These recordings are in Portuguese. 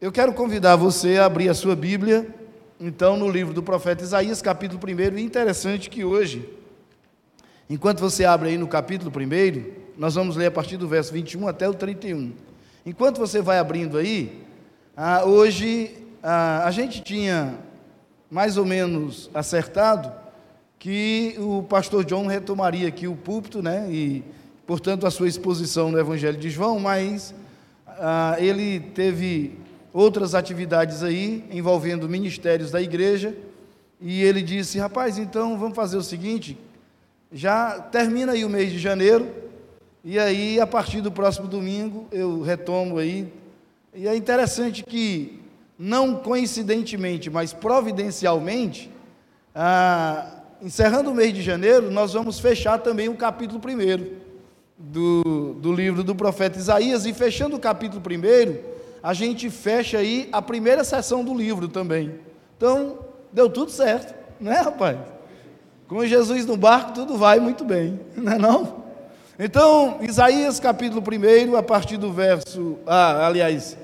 Eu quero convidar você a abrir a sua Bíblia, então, no livro do profeta Isaías, capítulo 1. E interessante que hoje, enquanto você abre aí no capítulo 1, nós vamos ler a partir do verso 21 até o 31. Enquanto você vai abrindo aí, ah, hoje ah, a gente tinha mais ou menos acertado que o pastor John retomaria aqui o púlpito, né? E, portanto, a sua exposição no Evangelho de João, mas ah, ele teve outras atividades aí envolvendo ministérios da igreja, e ele disse: "Rapaz, então vamos fazer o seguinte, já termina aí o mês de janeiro, e aí a partir do próximo domingo eu retomo aí. E é interessante que não coincidentemente, mas providencialmente, ah, encerrando o mês de janeiro, nós vamos fechar também o capítulo 1 do, do livro do profeta Isaías, e fechando o capítulo 1, a gente fecha aí a primeira sessão do livro também. Então, deu tudo certo, né, rapaz? Com Jesus no barco, tudo vai muito bem, não é não? Então, Isaías capítulo 1, a partir do verso, ah, aliás,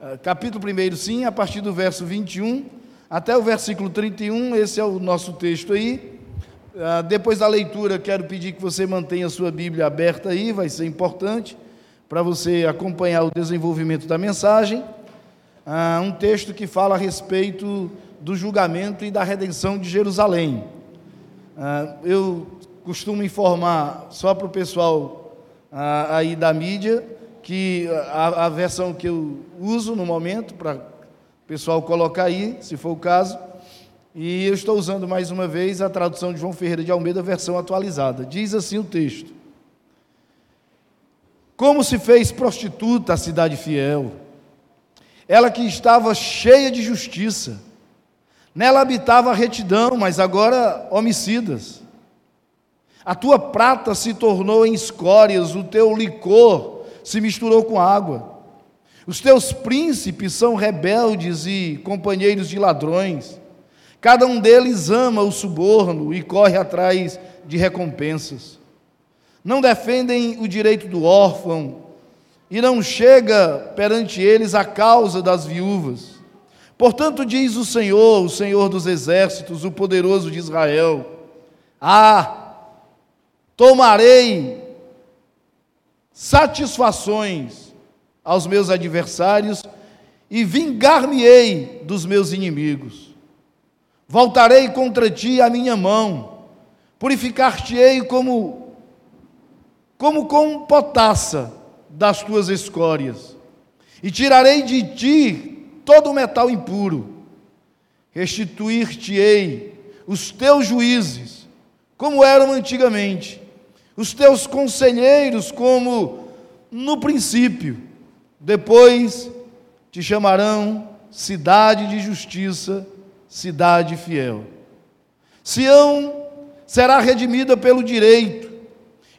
ah, capítulo 1 sim, a partir do verso 21 até o versículo 31, esse é o nosso texto aí. Ah, depois da leitura, quero pedir que você mantenha a sua Bíblia aberta aí, vai ser importante para você acompanhar o desenvolvimento da mensagem, ah, um texto que fala a respeito do julgamento e da redenção de Jerusalém. Ah, eu costumo informar só para o pessoal ah, aí da mídia que a, a versão que eu uso no momento, para o pessoal colocar aí, se for o caso, e eu estou usando mais uma vez a tradução de João Ferreira de Almeida, versão atualizada. Diz assim o texto. Como se fez prostituta a cidade fiel, ela que estava cheia de justiça, nela habitava a retidão, mas agora homicidas. A tua prata se tornou em escórias, o teu licor se misturou com água. Os teus príncipes são rebeldes e companheiros de ladrões. Cada um deles ama o suborno e corre atrás de recompensas não defendem o direito do órfão e não chega perante eles a causa das viúvas. Portanto, diz o Senhor, o Senhor dos exércitos, o poderoso de Israel: Ah, tomarei satisfações aos meus adversários e vingar-me-ei dos meus inimigos. Voltarei contra ti a minha mão, purificar-te-ei como como com potassa das tuas escórias, e tirarei de ti todo o metal impuro, restituir-te-ei os teus juízes, como eram antigamente, os teus conselheiros, como no princípio, depois te chamarão cidade de justiça, cidade fiel. Sião será redimida pelo direito,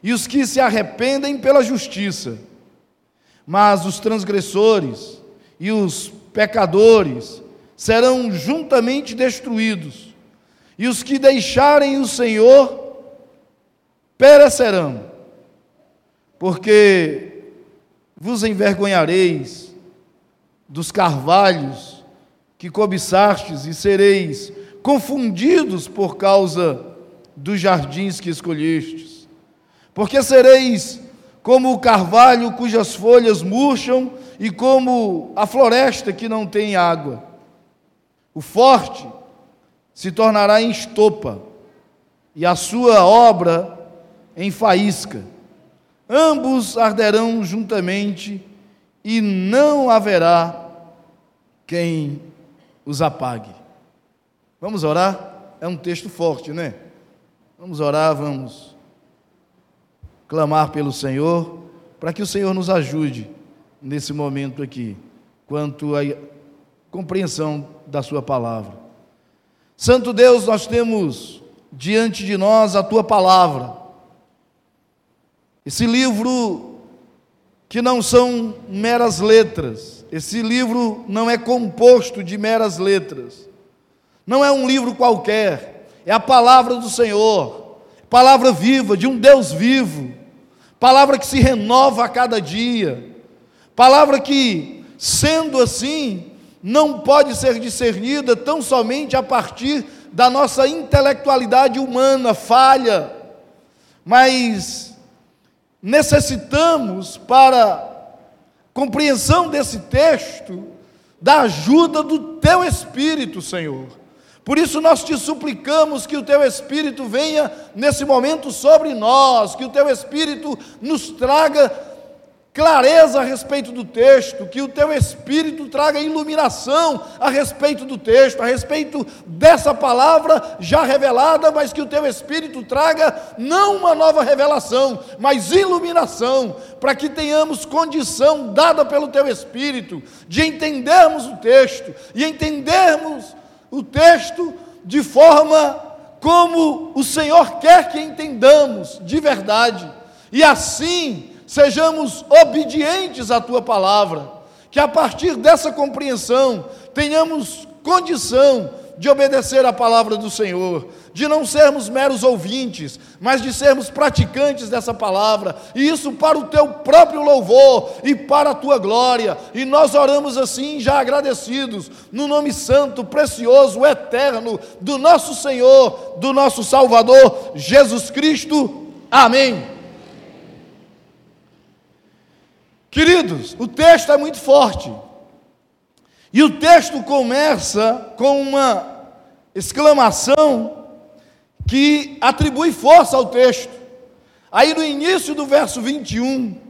e os que se arrependem pela justiça. Mas os transgressores e os pecadores serão juntamente destruídos, e os que deixarem o Senhor perecerão, porque vos envergonhareis dos carvalhos que cobiçastes e sereis confundidos por causa dos jardins que escolhestes porque sereis como o carvalho cujas folhas murcham e como a floresta que não tem água. O forte se tornará em estopa e a sua obra em faísca. Ambos arderão juntamente e não haverá quem os apague. Vamos orar? É um texto forte, né? Vamos orar, vamos clamar pelo Senhor, para que o Senhor nos ajude nesse momento aqui, quanto à compreensão da Sua palavra. Santo Deus, nós temos diante de nós a Tua palavra, esse livro que não são meras letras, esse livro não é composto de meras letras, não é um livro qualquer, é a palavra do Senhor, palavra viva, de um Deus vivo, palavra que se renova a cada dia, palavra que, sendo assim, não pode ser discernida tão somente a partir da nossa intelectualidade humana falha, mas necessitamos, para compreensão desse texto, da ajuda do Teu Espírito, Senhor. Por isso nós te suplicamos que o Teu Espírito venha nesse momento sobre nós, que o Teu Espírito nos traga clareza a respeito do texto, que o teu espírito traga iluminação a respeito do texto, a respeito dessa palavra já revelada, mas que o teu espírito traga não uma nova revelação, mas iluminação, para que tenhamos condição dada pelo teu espírito de entendermos o texto e entendermos o texto de forma como o Senhor quer que entendamos de verdade. E assim, sejamos obedientes à tua palavra, que a partir dessa compreensão tenhamos condição de obedecer à palavra do Senhor, de não sermos meros ouvintes, mas de sermos praticantes dessa palavra, e isso para o teu próprio louvor e para a tua glória. E nós oramos assim, já agradecidos, no nome santo, precioso, eterno do nosso Senhor, do nosso Salvador, Jesus Cristo. Amém. Queridos, o texto é muito forte. E o texto começa com uma exclamação que atribui força ao texto. Aí no início do verso 21,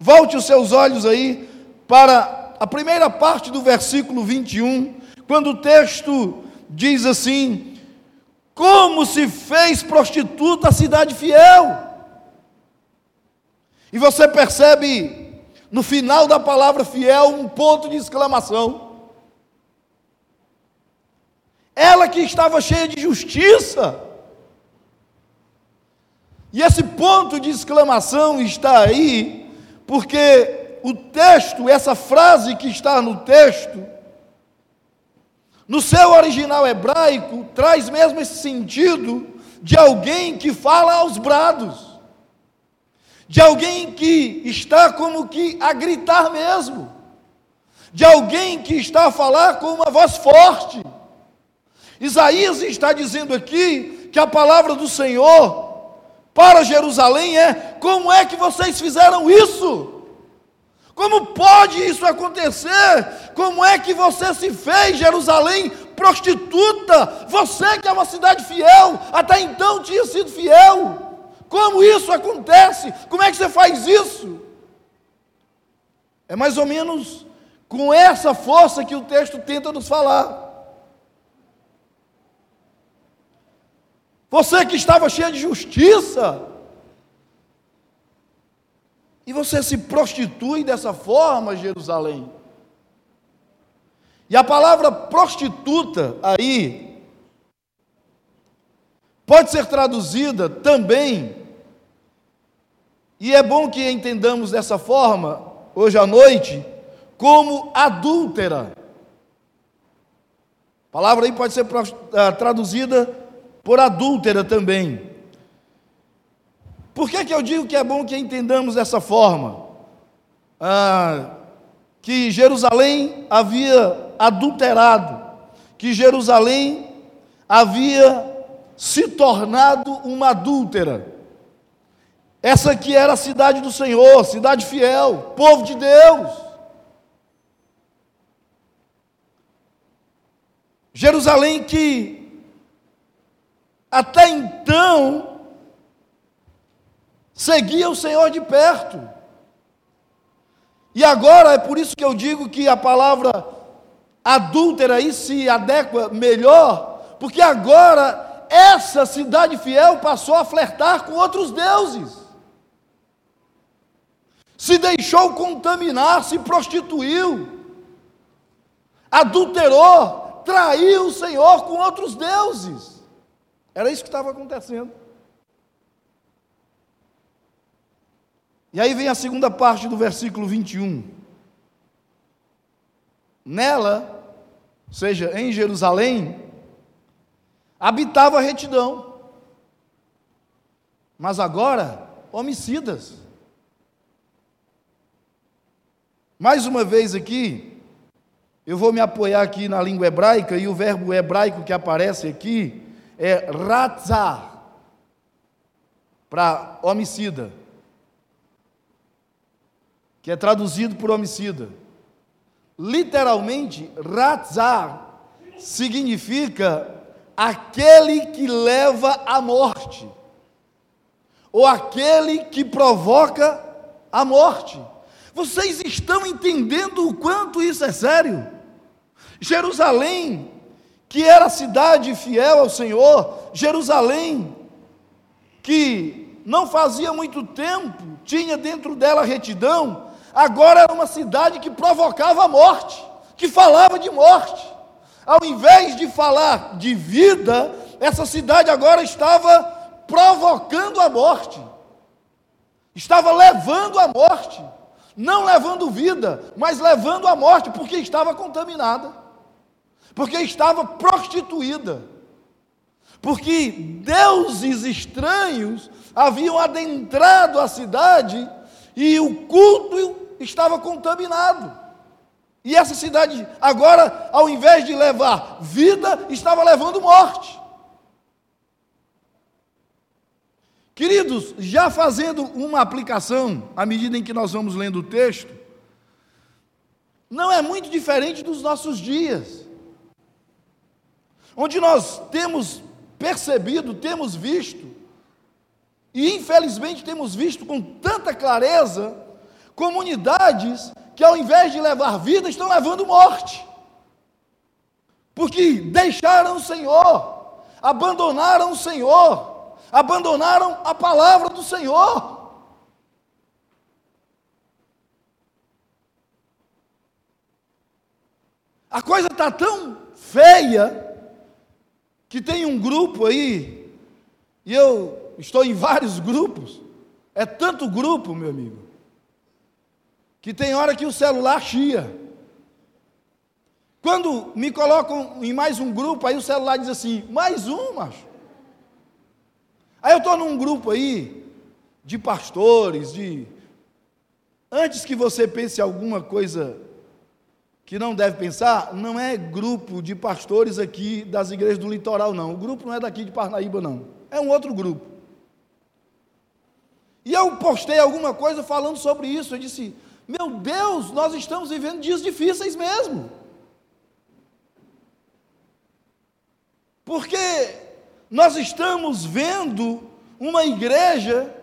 volte os seus olhos aí para a primeira parte do versículo 21, quando o texto diz assim: Como se fez prostituta a cidade fiel. E você percebe no final da palavra fiel, um ponto de exclamação. Ela que estava cheia de justiça. E esse ponto de exclamação está aí, porque o texto, essa frase que está no texto, no seu original hebraico, traz mesmo esse sentido de alguém que fala aos brados de alguém que está como que a gritar mesmo, de alguém que está a falar com uma voz forte. Isaías está dizendo aqui que a palavra do Senhor para Jerusalém é: como é que vocês fizeram isso? Como pode isso acontecer? Como é que você se fez, Jerusalém, prostituta? Você que é uma cidade fiel, até então tinha sido fiel. Como isso acontece? Como é que você faz isso? É mais ou menos com essa força que o texto tenta nos falar. Você que estava cheio de justiça, e você se prostitui dessa forma, Jerusalém. E a palavra prostituta aí pode ser traduzida também, e é bom que entendamos dessa forma, hoje à noite, como adúltera. A palavra aí pode ser ah, traduzida por adúltera também. Por que, que eu digo que é bom que entendamos dessa forma? Ah, que Jerusalém havia adulterado, que Jerusalém havia se tornado uma adúltera. Essa aqui era a cidade do Senhor, cidade fiel, povo de Deus. Jerusalém que até então seguia o Senhor de perto. E agora é por isso que eu digo que a palavra adúltera aí se adequa melhor, porque agora essa cidade fiel passou a flertar com outros deuses. Se deixou contaminar, se prostituiu, adulterou, traiu o Senhor com outros deuses. Era isso que estava acontecendo. E aí vem a segunda parte do versículo 21. Nela, ou seja, em Jerusalém, habitava a retidão. Mas agora, homicidas. Mais uma vez aqui, Eu vou me apoiar aqui na língua hebraica e o verbo hebraico que aparece aqui é ratzar, para homicida, que é traduzido por homicida. Literalmente, ratzar significa aquele que leva à morte, ou aquele que provoca a morte. Vocês estão entendendo o quanto isso é sério? Jerusalém, que era a cidade fiel ao Senhor, Jerusalém, que não fazia muito tempo tinha dentro dela retidão, agora era uma cidade que provocava a morte, que falava de morte. Ao invés de falar de vida, essa cidade agora estava provocando a morte, estava levando a morte, não levando vida, mas levando a morte, porque estava contaminada porque estava prostituída, porque deuses estranhos haviam adentrado a cidade e o culto estava contaminado. E essa cidade, agora, ao invés de levar vida, estava levando morte. Queridos, já fazendo uma aplicação, à medida em que nós vamos lendo o texto, não é muito diferente dos nossos dias onde nós temos percebido, temos visto, e infelizmente temos visto com tanta clareza, comunidades que ao invés de levar vida, estão levando morte. Porque deixaram o Senhor, abandonaram o Senhor, abandonaram a palavra do Senhor. A coisa está tão feia que tem um grupo aí, e eu estou em vários grupos, é tanto grupo, meu amigo, que tem hora que o celular chia. Quando me colocam em mais um grupo, aí o celular diz assim: mais um, macho. Aí eu estou num grupo aí, de pastores, de. Antes que você pense alguma coisa que não deve pensar, não é grupo de pastores aqui das igrejas do litoral, não. O grupo não é daqui de Parnaíba, não. É um outro grupo. E eu postei alguma coisa falando sobre isso. Eu disse: Meu Deus, nós estamos vivendo dias difíceis mesmo. Porque nós estamos vendo uma igreja,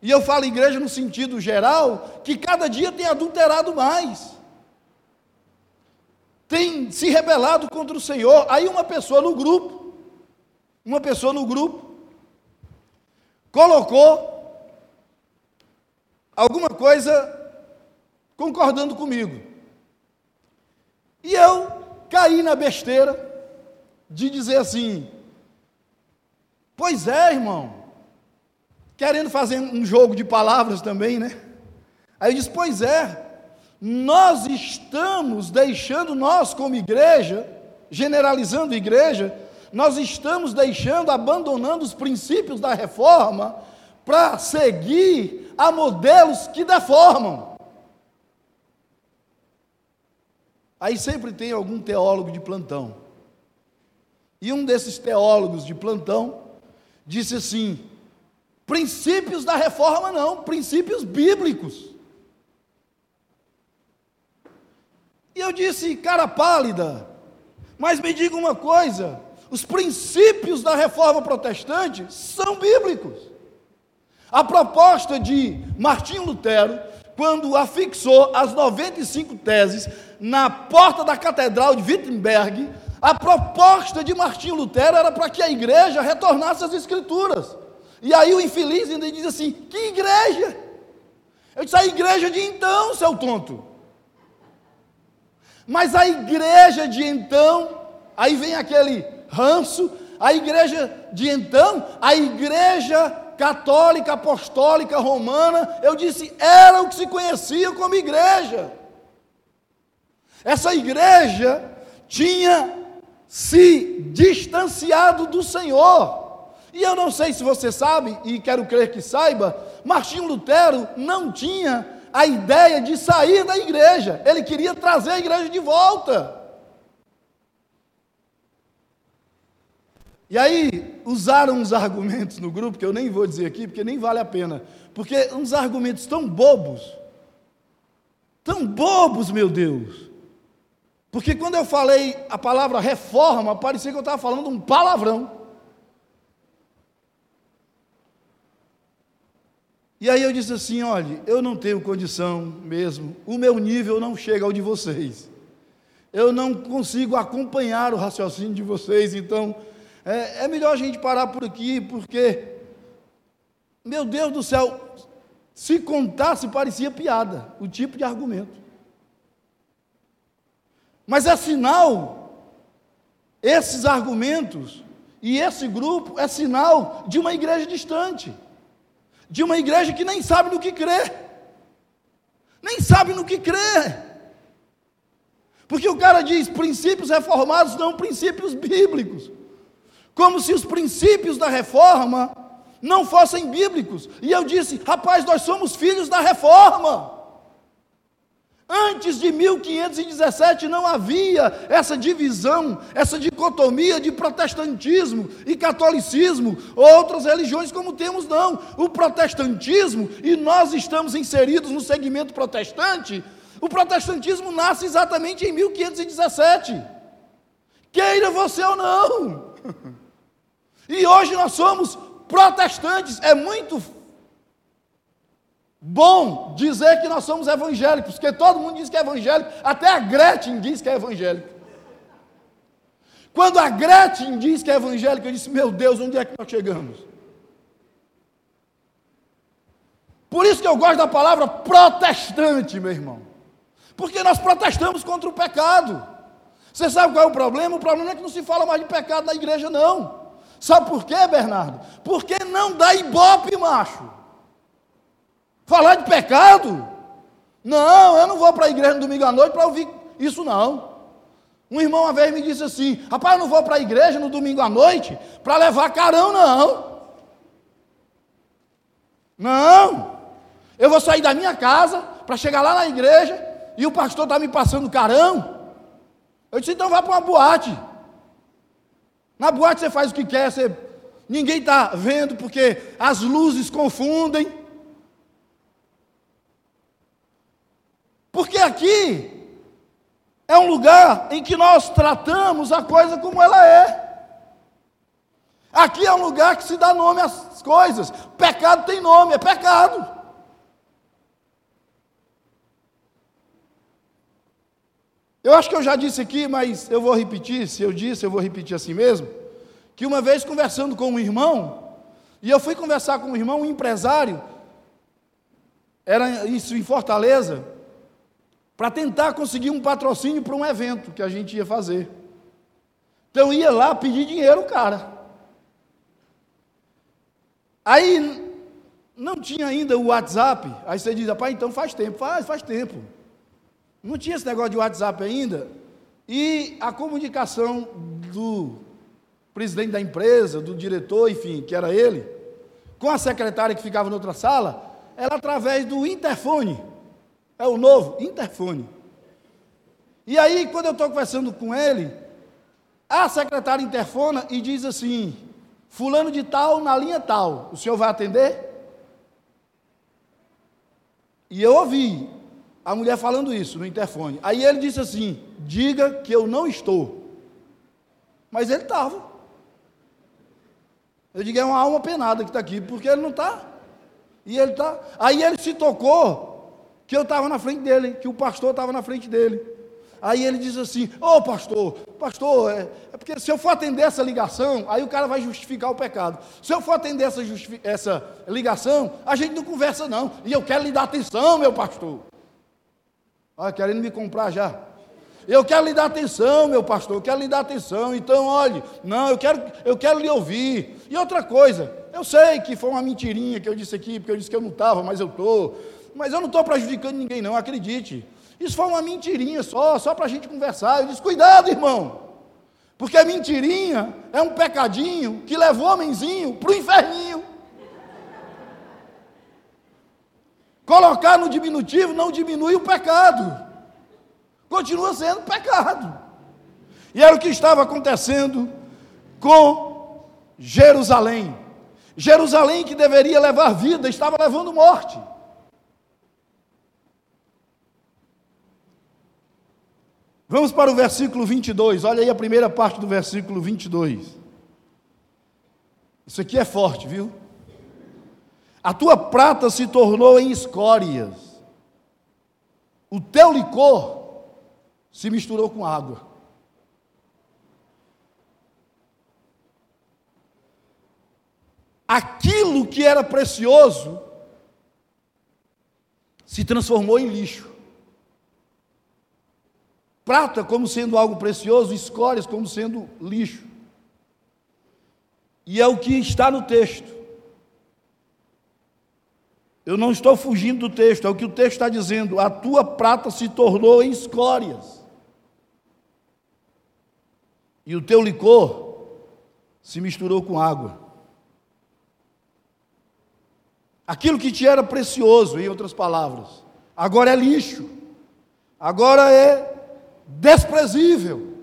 e eu falo igreja no sentido geral, que cada dia tem adulterado mais tem se rebelado contra o Senhor. Aí uma pessoa no grupo, uma pessoa no grupo, colocou alguma coisa concordando comigo. E eu caí na besteira de dizer assim: Pois é, irmão. Querendo fazer um jogo de palavras também, né? Aí eu disse: Pois é nós estamos deixando, nós como igreja, generalizando igreja, nós estamos deixando, abandonando os princípios da reforma para seguir a modelos que deformam. Aí sempre tem algum teólogo de plantão. E um desses teólogos de plantão disse assim: princípios da reforma não, princípios bíblicos. E eu disse, cara pálida, mas me diga uma coisa: os princípios da reforma protestante são bíblicos. A proposta de Martinho Lutero, quando afixou as 95 teses na porta da Catedral de Wittenberg, a proposta de Martinho Lutero era para que a igreja retornasse às Escrituras. E aí o infeliz ainda diz assim: que igreja? Eu disse: a igreja de então, seu tonto. Mas a igreja de então, aí vem aquele ranço, a igreja de então, a igreja católica, apostólica, romana, eu disse, era o que se conhecia como igreja. Essa igreja tinha se distanciado do Senhor. E eu não sei se você sabe, e quero crer que saiba, Martinho Lutero não tinha a ideia de sair da igreja, ele queria trazer a igreja de volta. E aí, usaram uns argumentos no grupo, que eu nem vou dizer aqui, porque nem vale a pena, porque uns argumentos tão bobos, tão bobos, meu Deus, porque quando eu falei a palavra reforma, parecia que eu estava falando um palavrão. E aí eu disse assim: olha, eu não tenho condição mesmo, o meu nível não chega ao de vocês. Eu não consigo acompanhar o raciocínio de vocês, então é, é melhor a gente parar por aqui, porque, meu Deus do céu, se contasse parecia piada, o tipo de argumento. Mas é sinal, esses argumentos e esse grupo é sinal de uma igreja distante de uma igreja que nem sabe no que crê. Nem sabe no que crê. Porque o cara diz princípios reformados, não princípios bíblicos. Como se os princípios da reforma não fossem bíblicos. E eu disse, rapaz, nós somos filhos da reforma. Antes de 1517 não havia essa divisão, essa dicotomia de protestantismo e catolicismo, outras religiões como temos, não. O protestantismo, e nós estamos inseridos no segmento protestante, o protestantismo nasce exatamente em 1517. Queira você ou não. E hoje nós somos protestantes. É muito bom dizer que nós somos evangélicos, porque todo mundo diz que é evangélico, até a Gretchen diz que é evangélico. Quando a Gretchen diz que é evangélica, eu disse: Meu Deus, onde é que nós chegamos? Por isso que eu gosto da palavra protestante, meu irmão. Porque nós protestamos contra o pecado. Você sabe qual é o problema? O problema é que não se fala mais de pecado na igreja, não. Sabe por quê, Bernardo? Porque não dá ibope, macho. Falar de pecado? Não, eu não vou para a igreja no domingo à noite para ouvir isso não. Um irmão uma vez me disse assim: Rapaz, eu não vou para a igreja no domingo à noite para levar carão, não. Não. Eu vou sair da minha casa para chegar lá na igreja e o pastor está me passando carão. Eu disse: Então vá para uma boate. Na boate você faz o que quer, você... ninguém está vendo porque as luzes confundem. Porque aqui é um lugar em que nós tratamos a coisa como ela é. Aqui é um lugar que se dá nome às coisas. Pecado tem nome, é pecado. Eu acho que eu já disse aqui, mas eu vou repetir. Se eu disse, eu vou repetir assim mesmo. Que uma vez conversando com um irmão, e eu fui conversar com um irmão, um empresário, era isso em Fortaleza, para tentar conseguir um patrocínio para um evento que a gente ia fazer. Então ia lá pedir dinheiro, cara. Aí não tinha ainda o WhatsApp. Aí você diz, rapaz, então faz tempo. Faz, faz tempo. Não tinha esse negócio de WhatsApp ainda. E a comunicação do presidente da empresa, do diretor, enfim, que era ele, com a secretária que ficava na outra sala, era através do interfone. É o novo interfone. E aí, quando eu estou conversando com ele, a secretária interfona e diz assim: Fulano de tal na linha tal, o senhor vai atender? E eu ouvi a mulher falando isso no interfone. Aí ele disse assim: Diga que eu não estou. Mas ele estava. Eu digo: É uma alma penada que está aqui, porque ele não está. E ele está. Aí ele se tocou que eu estava na frente dele, que o pastor estava na frente dele. Aí ele diz assim: Ô oh, pastor, pastor, é, é, porque se eu for atender essa ligação, aí o cara vai justificar o pecado. Se eu for atender essa, essa ligação, a gente não conversa, não. E eu quero lhe dar atenção, meu pastor. Olha, querendo me comprar já. Eu quero lhe dar atenção, meu pastor, eu quero lhe dar atenção. Então, olhe, não, eu quero, eu quero lhe ouvir. E outra coisa, eu sei que foi uma mentirinha que eu disse aqui, porque eu disse que eu não estava, mas eu estou. Mas eu não estou prejudicando ninguém, não, acredite. Isso foi uma mentirinha só, só para a gente conversar. Eu disse: cuidado, irmão. Porque a mentirinha é um pecadinho que levou o homenzinho para o inferninho. Colocar no diminutivo não diminui o pecado. Continua sendo pecado. E era o que estava acontecendo com Jerusalém. Jerusalém que deveria levar vida, estava levando morte. Vamos para o versículo 22, olha aí a primeira parte do versículo 22. Isso aqui é forte, viu? A tua prata se tornou em escórias, o teu licor se misturou com água. Aquilo que era precioso se transformou em lixo. Prata como sendo algo precioso, escórias como sendo lixo. E é o que está no texto. Eu não estou fugindo do texto, é o que o texto está dizendo. A tua prata se tornou em escórias. E o teu licor se misturou com água. Aquilo que te era precioso, em outras palavras, agora é lixo. Agora é desprezível.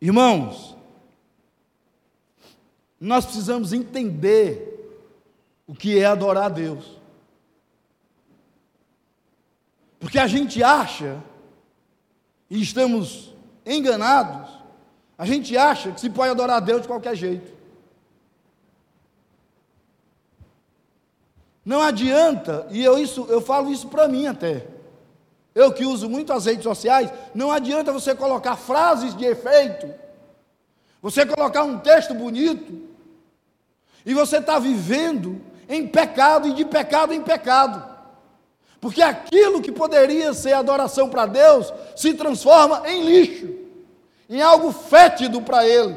Irmãos, nós precisamos entender o que é adorar a Deus. Porque a gente acha, e estamos enganados, a gente acha que se pode adorar a Deus de qualquer jeito. Não adianta, e eu, isso, eu falo isso para mim até. Eu que uso muito as redes sociais, não adianta você colocar frases de efeito, você colocar um texto bonito, e você está vivendo em pecado e de pecado em pecado. Porque aquilo que poderia ser adoração para Deus se transforma em lixo, em algo fétido para Ele.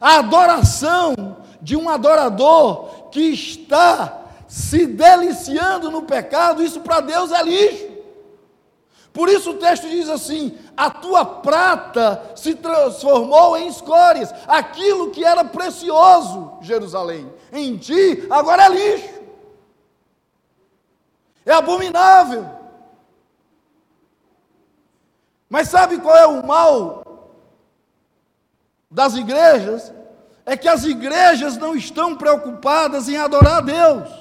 A adoração de um adorador que está se deliciando no pecado, isso para Deus é lixo. Por isso o texto diz assim: a tua prata se transformou em escórias, aquilo que era precioso, Jerusalém, em ti agora é lixo, é abominável. Mas sabe qual é o mal das igrejas? É que as igrejas não estão preocupadas em adorar a Deus.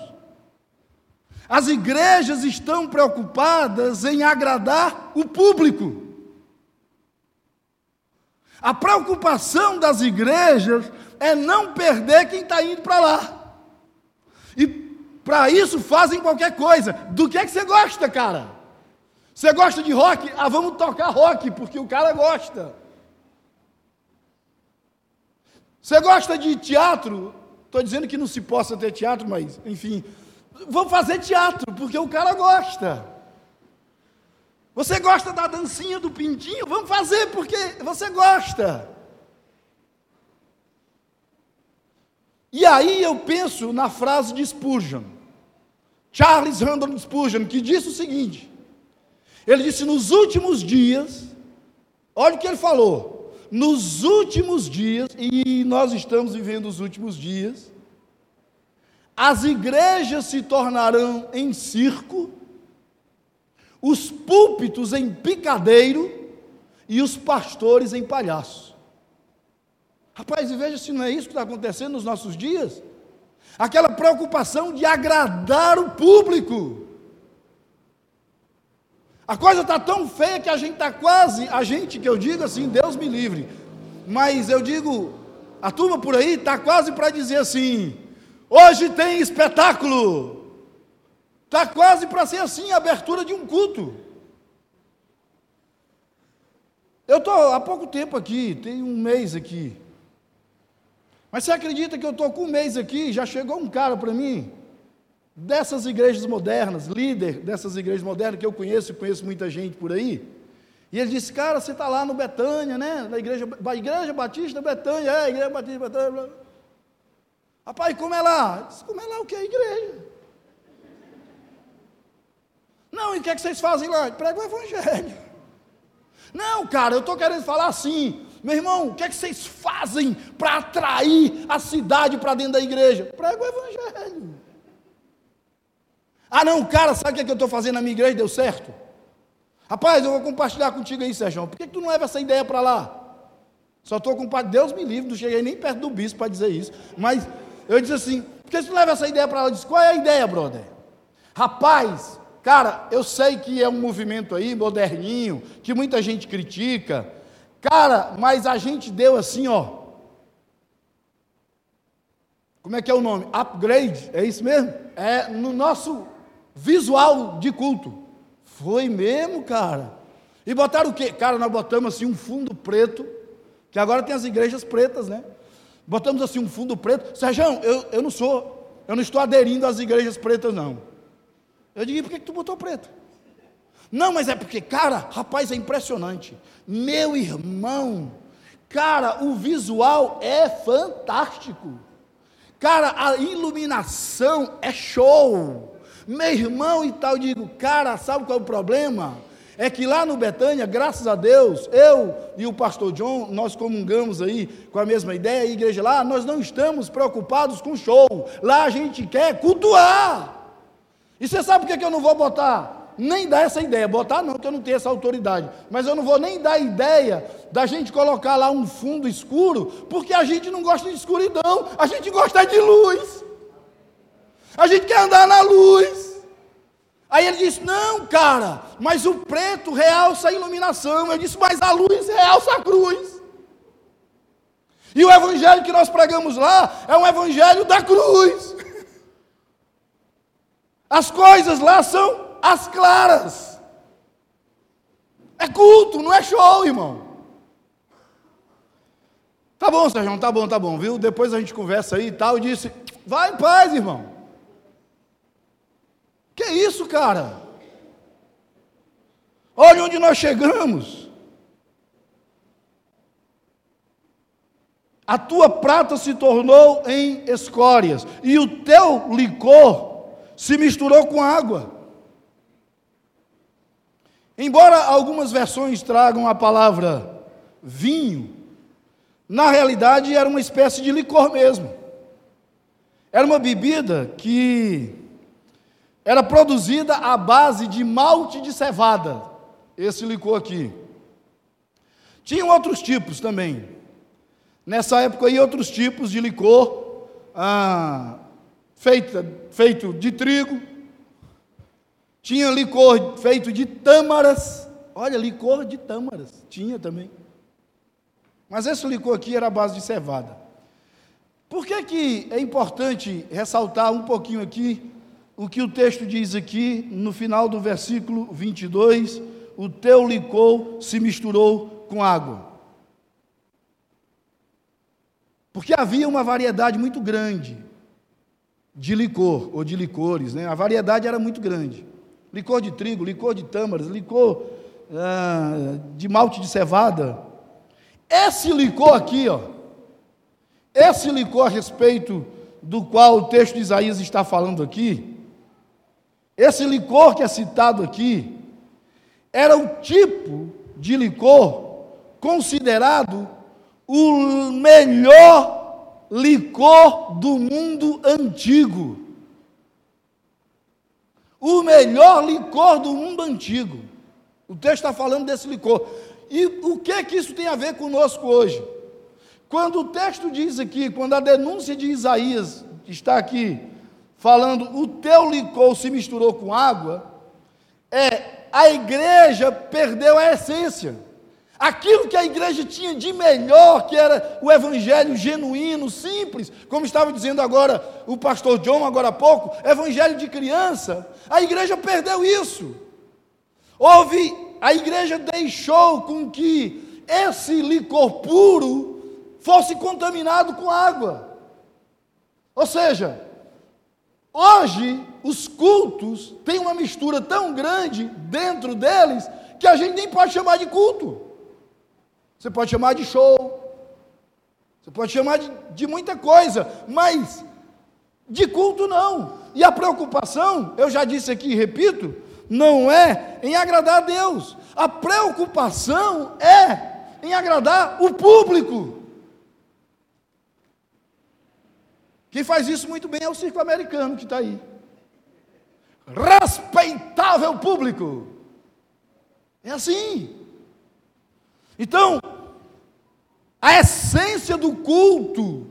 As igrejas estão preocupadas em agradar o público. A preocupação das igrejas é não perder quem está indo para lá. E para isso fazem qualquer coisa. Do que é que você gosta, cara? Você gosta de rock? Ah, vamos tocar rock, porque o cara gosta. Você gosta de teatro? Estou dizendo que não se possa ter teatro, mas, enfim, vamos fazer teatro, porque o cara gosta. Você gosta da dancinha do pintinho? Vamos fazer, porque você gosta. E aí eu penso na frase de Spurgeon, Charles Randall Spurgeon, que disse o seguinte: ele disse, nos últimos dias, olha o que ele falou, nos últimos dias, e nós estamos vivendo os últimos dias, as igrejas se tornarão em circo, os púlpitos em picadeiro e os pastores em palhaço. Rapaz, e veja se não é isso que está acontecendo nos nossos dias. Aquela preocupação de agradar o público. A coisa está tão feia que a gente está quase, a gente que eu digo assim, Deus me livre. Mas eu digo, a turma por aí está quase para dizer assim: Hoje tem espetáculo. Está quase para ser assim a abertura de um culto. Eu estou há pouco tempo aqui, tem um mês aqui. Mas você acredita que eu estou com um mês aqui? Já chegou um cara para mim, dessas igrejas modernas, líder dessas igrejas modernas que eu conheço e conheço muita gente por aí. E ele disse: Cara, você está lá no Betânia, né? Na igreja, a igreja Batista Betânia, é, igreja Batista Betânia. Rapaz, como é lá? Como é lá o que é a igreja? Não, e o que, é que vocês fazem lá? Prega o evangelho. Não, cara, eu estou querendo falar assim. Meu irmão, o que é que vocês fazem para atrair a cidade para dentro da igreja? Prega o evangelho. Ah, não, cara, sabe o que, é que eu estou fazendo na minha igreja? Deu certo? Rapaz, eu vou compartilhar contigo aí, Sérgio. Por que, que tu não leva essa ideia para lá? Só estou compartilhando. Deus me livre, não cheguei nem perto do bispo para dizer isso. Mas eu disse assim: por que tu não leva essa ideia para lá? Eu disse: qual é a ideia, brother? Rapaz, cara, eu sei que é um movimento aí, moderninho, que muita gente critica. Cara, mas a gente deu assim, ó. Como é que é o nome? Upgrade, é isso mesmo? É no nosso visual de culto. Foi mesmo, cara. E botaram o quê? Cara, nós botamos assim um fundo preto, que agora tem as igrejas pretas, né? Botamos assim um fundo preto. Sérgio, eu, eu não sou, eu não estou aderindo às igrejas pretas, não. Eu digo, por que, que tu botou preto? Não, mas é porque, cara, rapaz, é impressionante. Meu irmão, cara, o visual é fantástico. Cara, a iluminação é show meu irmão e tal, eu digo, cara, sabe qual é o problema? É que lá no Betânia, graças a Deus, eu e o pastor John, nós comungamos aí com a mesma ideia, a igreja lá, nós não estamos preocupados com show. Lá a gente quer cultuar. E você sabe por que eu não vou botar? Nem dar essa ideia, botar não, porque eu não tenho essa autoridade. Mas eu não vou nem dar ideia da gente colocar lá um fundo escuro, porque a gente não gosta de escuridão, a gente gosta de luz. A gente quer andar na luz. Aí ele disse: Não, cara, mas o preto realça a iluminação. Eu disse: Mas a luz realça a cruz. E o evangelho que nós pregamos lá é um evangelho da cruz. As coisas lá são as claras. É culto, não é show, irmão. Tá bom, Sérgio, tá bom, tá bom, viu? Depois a gente conversa aí e tal. E disse: Vai em paz, irmão. Que é isso, cara? Olha onde nós chegamos. A tua prata se tornou em escórias, e o teu licor se misturou com água. Embora algumas versões tragam a palavra vinho, na realidade era uma espécie de licor mesmo. Era uma bebida que era produzida à base de malte de cevada, esse licor aqui. Tinham outros tipos também. Nessa época aí, outros tipos de licor, ah, feito, feito de trigo. Tinha licor feito de tâmaras. Olha, licor de tâmaras. Tinha também. Mas esse licor aqui era a base de cevada. Por que, que é importante ressaltar um pouquinho aqui o que o texto diz aqui, no final do versículo 22, o teu licor se misturou com água. Porque havia uma variedade muito grande de licor, ou de licores, né? a variedade era muito grande. Licor de trigo, licor de tâmaras, licor ah, de malte de cevada. Esse licor aqui, ó, esse licor a respeito do qual o texto de Isaías está falando aqui, esse licor que é citado aqui era o tipo de licor considerado o melhor licor do mundo antigo. O melhor licor do mundo antigo. O texto está falando desse licor. E o que que isso tem a ver conosco hoje? Quando o texto diz aqui, quando a denúncia de Isaías está aqui, falando o teu licor se misturou com água, é a igreja perdeu a essência. Aquilo que a igreja tinha de melhor, que era o evangelho genuíno, simples, como estava dizendo agora o pastor John agora há pouco, evangelho de criança, a igreja perdeu isso. Houve, a igreja deixou com que esse licor puro fosse contaminado com água. Ou seja, Hoje, os cultos têm uma mistura tão grande dentro deles que a gente nem pode chamar de culto. Você pode chamar de show, você pode chamar de, de muita coisa, mas de culto não. E a preocupação, eu já disse aqui e repito, não é em agradar a Deus. A preocupação é em agradar o público. Quem faz isso muito bem é o circo americano que está aí. Respeitável público. É assim. Então, a essência do culto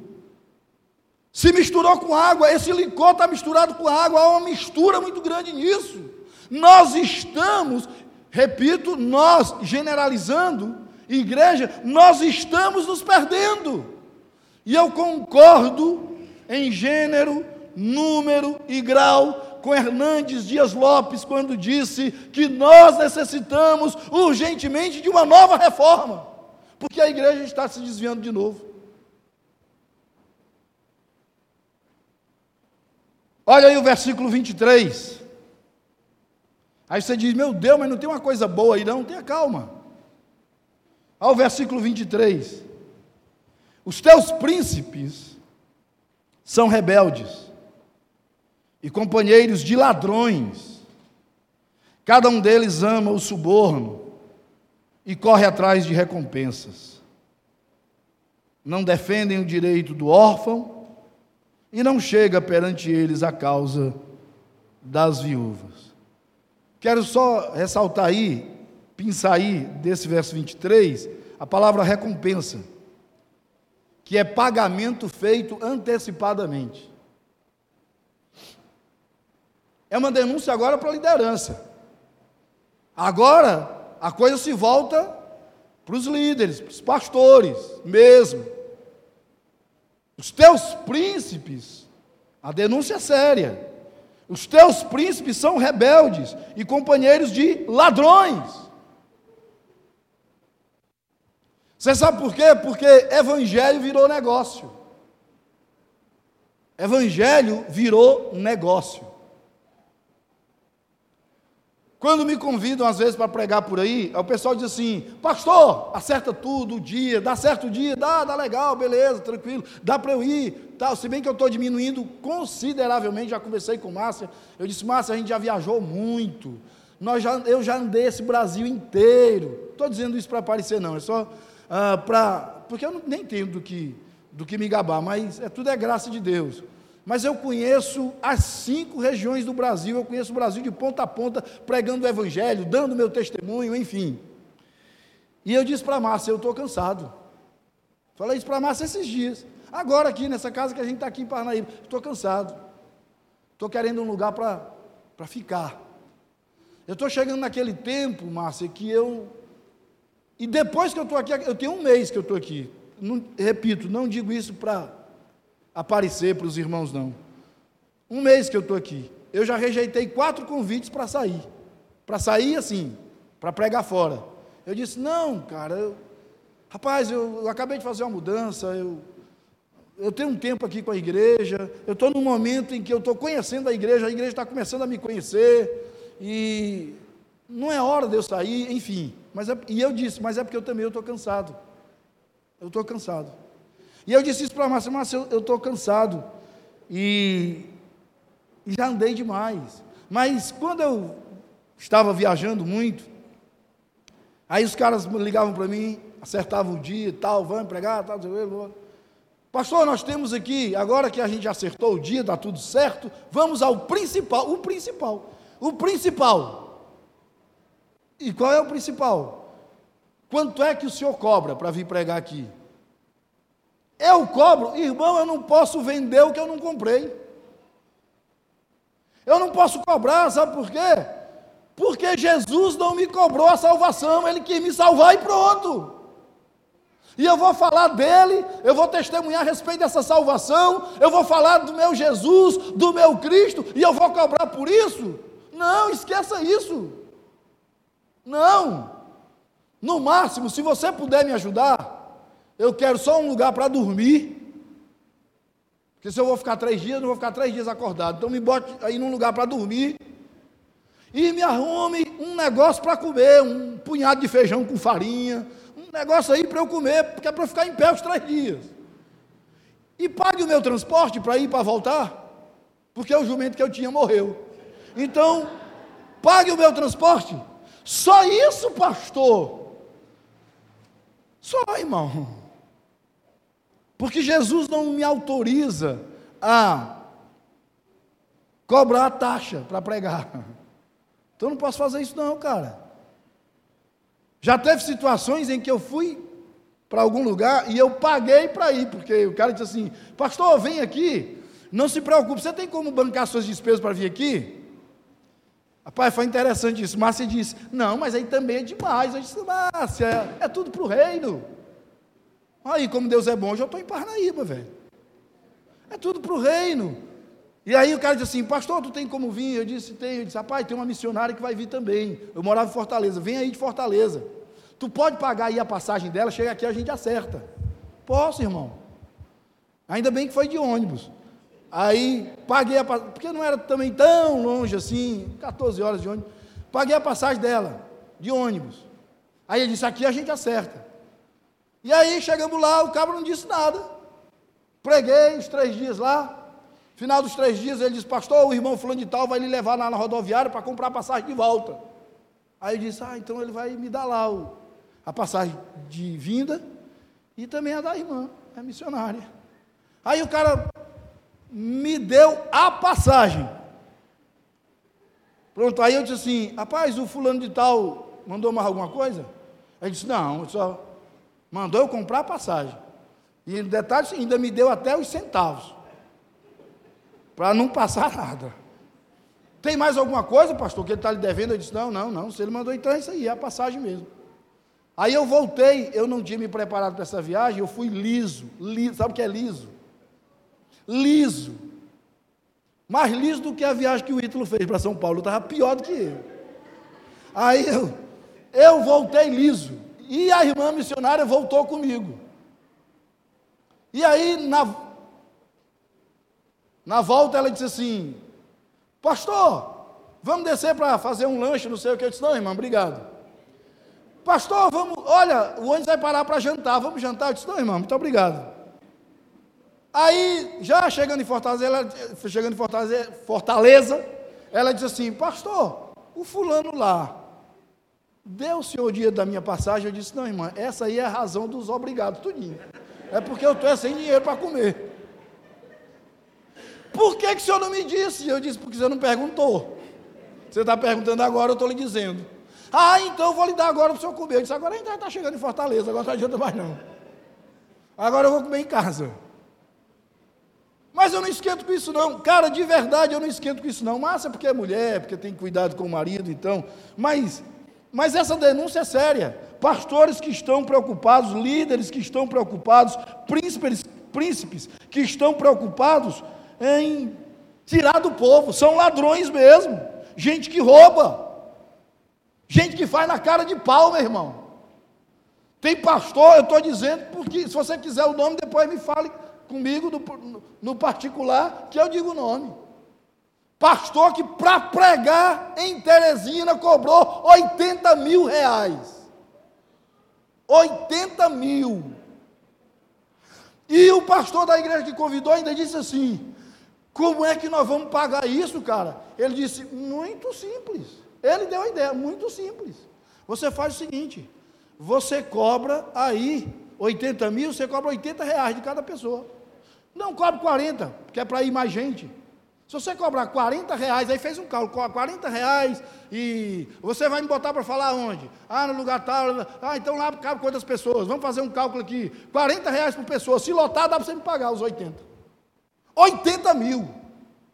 se misturou com água, esse licor está misturado com água, há uma mistura muito grande nisso. Nós estamos, repito, nós, generalizando, igreja, nós estamos nos perdendo. E eu concordo em gênero, número e grau com Hernandes Dias Lopes quando disse que nós necessitamos urgentemente de uma nova reforma, porque a igreja está se desviando de novo. Olha aí o versículo 23. Aí você diz: Meu Deus, mas não tem uma coisa boa aí, não? Tenha calma. Olha o versículo 23. Os teus príncipes são rebeldes e companheiros de ladrões. Cada um deles ama o suborno e corre atrás de recompensas. Não defendem o direito do órfão e não chega perante eles a causa das viúvas. Quero só ressaltar aí, pensar aí desse verso 23, a palavra recompensa, que é pagamento feito antecipadamente. É uma denúncia agora para a liderança. Agora a coisa se volta para os líderes, para os pastores mesmo. Os teus príncipes, a denúncia é séria. Os teus príncipes são rebeldes e companheiros de ladrões. Você sabe por quê? Porque evangelho virou negócio. Evangelho virou negócio. Quando me convidam, às vezes, para pregar por aí, o pessoal diz assim: Pastor, acerta tudo o dia, dá certo o dia, dá, dá legal, beleza, tranquilo, dá para eu ir, tal. Se bem que eu estou diminuindo consideravelmente, já conversei com Márcia. Eu disse: Márcia, a gente já viajou muito, nós já, eu já andei esse Brasil inteiro. Estou dizendo isso para aparecer, não, é só ah, para. Porque eu não, nem tenho do que, do que me gabar, mas é, tudo é graça de Deus mas eu conheço as cinco regiões do Brasil, eu conheço o Brasil de ponta a ponta, pregando o Evangelho, dando meu testemunho, enfim. E eu disse para a Márcia: eu estou cansado. Falei isso para a Márcia esses dias. Agora, aqui nessa casa que a gente está aqui em Parnaíba, estou cansado. Estou querendo um lugar para ficar. Eu estou chegando naquele tempo, Márcia, que eu. E depois que eu estou aqui, eu tenho um mês que eu estou aqui. Não, repito, não digo isso para aparecer para os irmãos, não. Um mês que eu estou aqui, eu já rejeitei quatro convites para sair. Para sair assim, para pregar fora. Eu disse: não, cara, eu, rapaz, eu, eu, acabei de fazer uma mudança, eu, eu tenho um tempo aqui com a igreja, eu estou num momento em que eu estou conhecendo a igreja, a igreja está começando a me conhecer, e não é hora de eu sair, enfim. Mas é, e eu disse: mas é porque eu também estou cansado. Eu estou cansado. E eu disse isso para a Márcia, Márcia, eu estou cansado. E, e já andei demais. Mas quando eu estava viajando muito, aí os caras ligavam para mim, acertavam o dia e tal, vamos pregar, tal, Pastor, nós temos aqui, agora que a gente acertou o dia, está tudo certo, vamos ao principal, o principal. O principal. E qual é o principal? Quanto é que o senhor cobra para vir pregar aqui? Eu cobro, irmão, eu não posso vender o que eu não comprei. Eu não posso cobrar, sabe por quê? Porque Jesus não me cobrou a salvação, Ele quis me salvar e pronto. E eu vou falar dele, eu vou testemunhar a respeito dessa salvação, eu vou falar do meu Jesus, do meu Cristo, e eu vou cobrar por isso? Não, esqueça isso. Não. No máximo, se você puder me ajudar, eu quero só um lugar para dormir. Porque se eu vou ficar três dias, eu não vou ficar três dias acordado. Então me bote aí num lugar para dormir. E me arrume um negócio para comer, um punhado de feijão com farinha, um negócio aí para eu comer, porque é para ficar em pé os três dias. E pague o meu transporte para ir para voltar, porque o jumento que eu tinha morreu. Então, pague o meu transporte. Só isso, pastor. Só, irmão. Porque Jesus não me autoriza a cobrar a taxa para pregar. Então eu não posso fazer isso não, cara. Já teve situações em que eu fui para algum lugar e eu paguei para ir, porque o cara disse assim: Pastor, vem aqui, não se preocupe, você tem como bancar suas despesas para vir aqui? Rapaz, foi interessante isso. Márcia disse: Não, mas aí também é demais. Eu disse: Márcia, é tudo para o reino. Aí, como Deus é bom, eu estou em Parnaíba, velho. É tudo para o reino. E aí o cara disse assim, pastor, tu tem como vir? Eu disse, tem. Eu disse, rapaz, tem uma missionária que vai vir também. Eu morava em Fortaleza, vem aí de Fortaleza. Tu pode pagar aí a passagem dela, chega aqui a gente acerta. Posso, irmão. Ainda bem que foi de ônibus. Aí paguei a passagem, porque não era também tão longe assim, 14 horas de ônibus. Paguei a passagem dela, de ônibus. Aí ele disse, aqui a gente acerta. E aí chegamos lá, o cabra não disse nada. Preguei os três dias lá, Final dos três dias, ele disse, pastor, o irmão fulano de tal vai lhe levar lá na rodoviária para comprar passagem de volta. Aí eu disse, ah, então ele vai me dar lá o, a passagem de vinda e também a da irmã, a missionária. Aí o cara me deu a passagem. Pronto, aí eu disse assim, rapaz, o fulano de tal mandou mais alguma coisa? Ele disse, não, só mandou eu comprar a passagem. E detalhe, ainda me deu até os centavos para não passar nada. Tem mais alguma coisa, pastor, que ele está lhe devendo? Eu disse: Não, não, não. Se ele mandou, então é isso aí, é a passagem mesmo. Aí eu voltei, eu não tinha me preparado para essa viagem, eu fui liso, liso. Sabe o que é liso? Liso. Mais liso do que a viagem que o Ítalo fez para São Paulo. Estava pior do que ele. Aí eu, eu voltei liso. E a irmã missionária voltou comigo. E aí, na, na volta ela disse assim: Pastor, vamos descer para fazer um lanche, não sei o que. Eu disse: Não, irmão, obrigado. Pastor, vamos, olha, o ônibus vai parar para jantar, vamos jantar? Eu disse: Não, irmão, muito obrigado. Aí, já chegando em Fortaleza, ela, chegando em Fortaleza, Fortaleza, ela disse assim: Pastor, o fulano lá, deu o senhor o dia da minha passagem? Eu disse: Não, irmã, essa aí é a razão dos obrigados, tudinho. É porque eu estou sem dinheiro para comer. Por que, que o senhor não me disse? Eu disse, porque você não perguntou. Você está perguntando agora, eu estou lhe dizendo. Ah, então eu vou lhe dar agora para o senhor comer. Eu disse, agora a gente está chegando em Fortaleza, agora não adianta mais não. Agora eu vou comer em casa. Mas eu não esquento com isso não. Cara, de verdade eu não esquento com isso não. Massa porque é mulher, porque tem cuidado com o marido, então. Mas, mas essa denúncia é séria. Pastores que estão preocupados, líderes que estão preocupados, príncipes, príncipes que estão preocupados em tirar do povo. São ladrões mesmo. Gente que rouba. Gente que faz na cara de pau, meu irmão. Tem pastor, eu estou dizendo, porque se você quiser o nome, depois me fale comigo no, no particular, que eu digo o nome. Pastor que para pregar em Teresina cobrou 80 mil reais. 80 mil. E o pastor da igreja que convidou ainda disse assim: como é que nós vamos pagar isso, cara? Ele disse: muito simples. Ele deu a ideia, muito simples. Você faz o seguinte: você cobra aí 80 mil, você cobra 80 reais de cada pessoa. Não cobre 40, porque é para ir mais gente. Se você cobrar 40 reais, aí fez um cálculo, 40 reais, e você vai me botar para falar onde? Ah, no lugar tal. Ah, então lá cabe quantas pessoas? Vamos fazer um cálculo aqui. 40 reais por pessoa. Se lotar, dá para você me pagar os 80. 80 mil.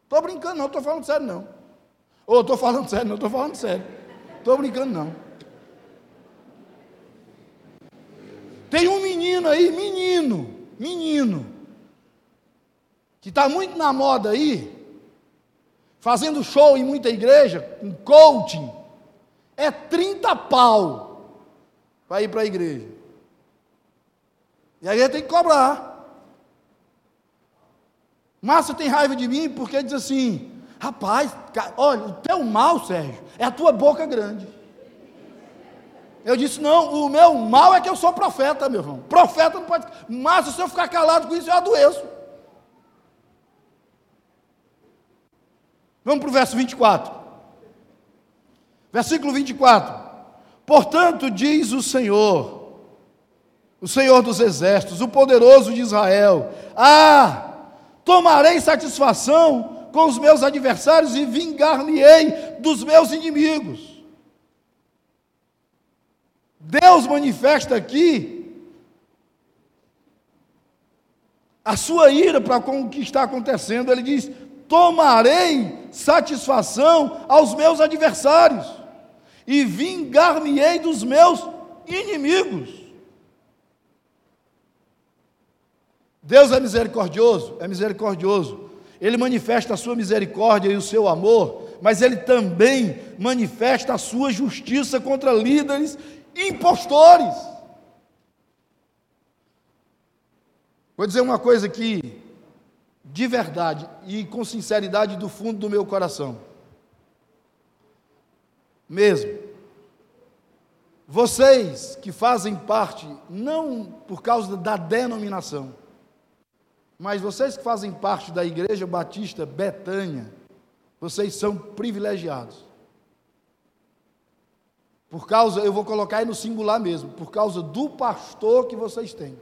Estou brincando, não, estou falando sério, não. Ou estou falando sério, não, estou falando sério. Estou brincando, não. Tem um menino aí, menino, menino, que está muito na moda aí, fazendo show em muita igreja, com coaching, é 30 pau para ir para a igreja. E aí tem que cobrar. Márcia tem raiva de mim porque diz assim: rapaz, olha, o teu mal, Sérgio, é a tua boca grande. Eu disse: não, o meu mal é que eu sou profeta, meu irmão. Profeta não pode. Márcia, se eu ficar calado com isso, eu adoeço. Vamos para o verso 24. Versículo 24. Portanto, diz o Senhor, o Senhor dos exércitos, o poderoso de Israel: Ah, tomarei satisfação com os meus adversários e vingar-me-ei dos meus inimigos. Deus manifesta aqui a sua ira para com o que está acontecendo. Ele diz: Tomarei satisfação aos meus adversários e vingar-me-ei dos meus inimigos. Deus é misericordioso, é misericordioso. Ele manifesta a sua misericórdia e o seu amor, mas ele também manifesta a sua justiça contra líderes impostores. Vou dizer uma coisa aqui, de verdade e com sinceridade do fundo do meu coração. Mesmo. Vocês que fazem parte, não por causa da denominação, mas vocês que fazem parte da Igreja Batista Betânia, vocês são privilegiados. Por causa, eu vou colocar aí no singular mesmo, por causa do pastor que vocês têm.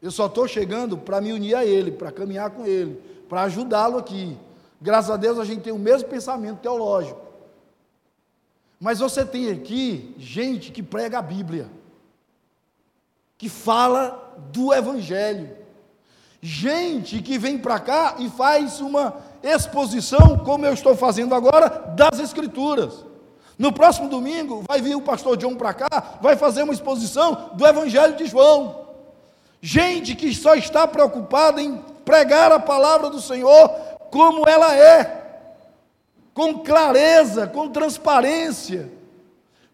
Eu só estou chegando para me unir a ele, para caminhar com ele, para ajudá-lo aqui. Graças a Deus a gente tem o mesmo pensamento teológico. Mas você tem aqui gente que prega a Bíblia, que fala do Evangelho, gente que vem para cá e faz uma exposição, como eu estou fazendo agora, das Escrituras. No próximo domingo vai vir o pastor John para cá, vai fazer uma exposição do Evangelho de João. Gente que só está preocupada em pregar a palavra do Senhor como ela é, com clareza, com transparência,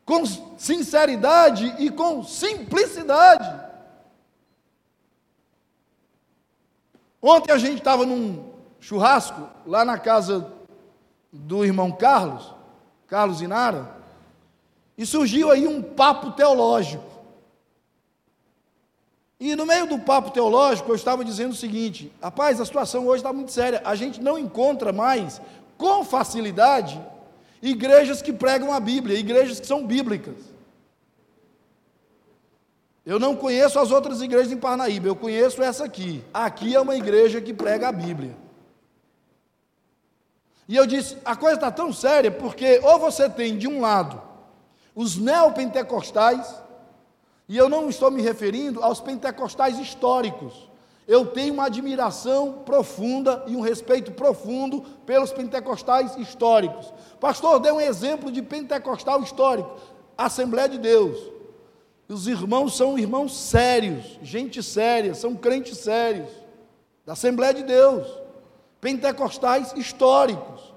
com sinceridade e com simplicidade. Ontem a gente estava num churrasco lá na casa do irmão Carlos, Carlos Inara, e surgiu aí um papo teológico. E no meio do papo teológico, eu estava dizendo o seguinte: rapaz, a situação hoje está muito séria. A gente não encontra mais, com facilidade, igrejas que pregam a Bíblia, igrejas que são bíblicas. Eu não conheço as outras igrejas em Parnaíba, eu conheço essa aqui. Aqui é uma igreja que prega a Bíblia. E eu disse: a coisa está tão séria porque, ou você tem de um lado os neopentecostais, e eu não estou me referindo aos pentecostais históricos. Eu tenho uma admiração profunda e um respeito profundo pelos pentecostais históricos. Pastor, dê um exemplo de pentecostal histórico. Assembleia de Deus. Os irmãos são irmãos sérios, gente séria, são crentes sérios. Da Assembleia de Deus. Pentecostais históricos.